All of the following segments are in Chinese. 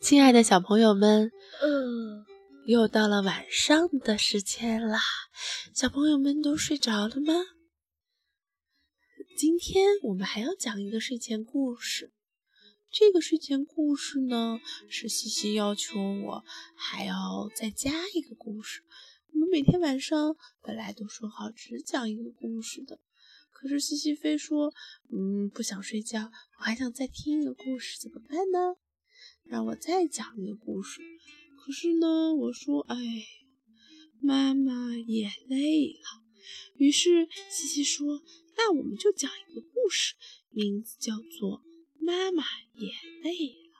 亲爱的小朋友们，嗯，又到了晚上的时间啦。小朋友们都睡着了吗？今天我们还要讲一个睡前故事。这个睡前故事呢，是西西要求我还要再加一个故事。我们每天晚上本来都说好只讲一个故事的，可是西西非说，嗯，不想睡觉，我还想再听一个故事，怎么办呢？让我再讲一个故事。可是呢，我说，哎，妈妈也累了。于是西西说，那我们就讲一个故事，名字叫做《妈妈也累了》。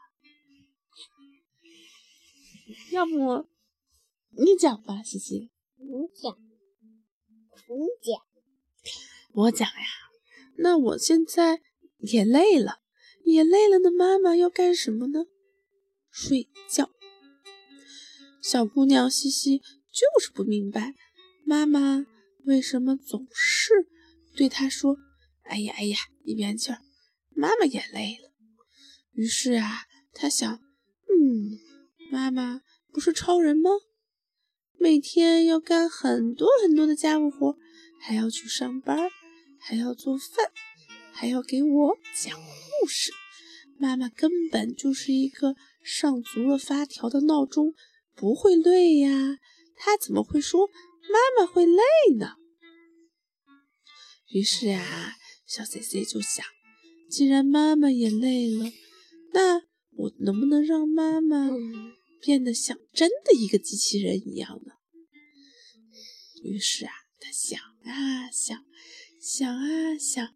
要不你讲吧，西西。你讲，你讲，我讲呀。那我现在也累了，也累了的妈妈要干什么呢？睡觉。小姑娘西西就是不明白，妈妈为什么总是对她说：“哎呀哎呀，一边去！”妈妈也累了。于是啊，她想：“嗯，妈妈不是超人吗？每天要干很多很多的家务活，还要去上班，还要做饭，还要给我讲故事。妈妈根本就是一个……”上足了发条的闹钟不会累呀，他怎么会说妈妈会累呢？于是呀，小 C C 就想，既然妈妈也累了，那我能不能让妈妈变得像真的一个机器人一样呢？于是啊，他想啊想，想啊想，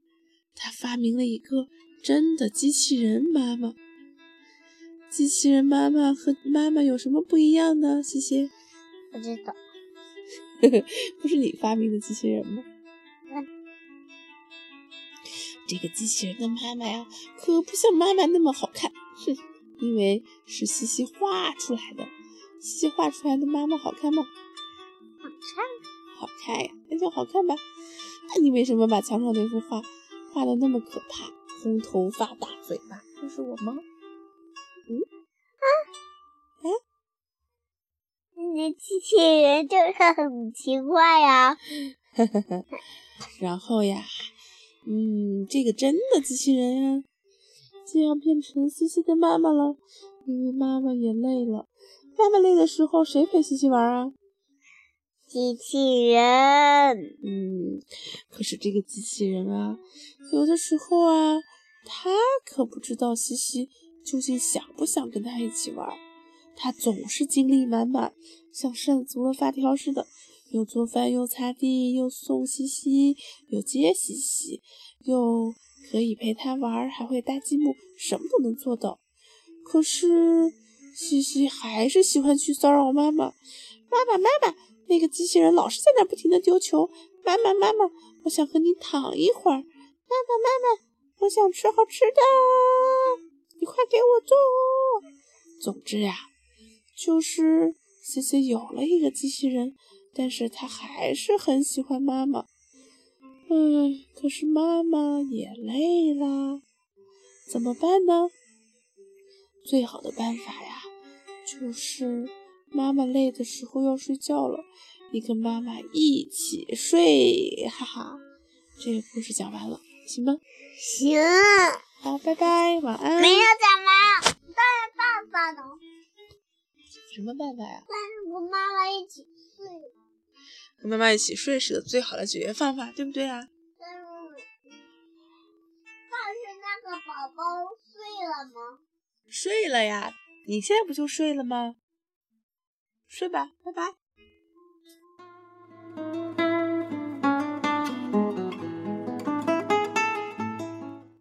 他发明了一个真的机器人妈妈。机器人妈妈和妈妈有什么不一样呢？西西，不知道，不是你发明的机器人吗？这个机器人的妈妈呀，可不像妈妈那么好看，哼，因为是西西画出来的。西西画出来的妈妈好看吗？好看，好看呀，那就好看吧。那你为什么把墙上那幅画画的那么可怕？红头发、大嘴巴，这是我吗？嗯啊啊！你机器人就是很奇怪呀。然后呀，嗯，这个真的机器人呀，就要变成西西的妈妈了，因为妈妈也累了。妈妈累的时候，谁陪西西玩啊？机器人。嗯，可是这个机器人啊，有的时候啊，他可不知道西西。究竟想不想跟他一起玩？他总是精力满满，像上足了发条似的，又做饭，又擦地，又送西西，又接西西，又可以陪他玩，还会搭积木，什么都能做到。可是西西还是喜欢去骚扰妈妈。妈妈，妈妈，那个机器人老是在那不停的丢球。妈妈，妈妈，我想和你躺一会儿。妈妈，妈妈，我想吃好吃的。你快给我做！总之呀，就是 C C 有了一个机器人，但是他还是很喜欢妈妈。嗯，可是妈妈也累啦，怎么办呢？最好的办法呀，就是妈妈累的时候要睡觉了，你跟妈妈一起睡，哈哈。这个故事讲完了，行吗？行。好，拜拜，晚安。没有讲完，当然办法呢？什么办法呀？跟我妈妈一起睡。和妈妈一起睡是个最好的解决方法，对不对啊？但是，但是那个宝宝睡了吗？睡了呀，你现在不就睡了吗？睡吧，拜拜。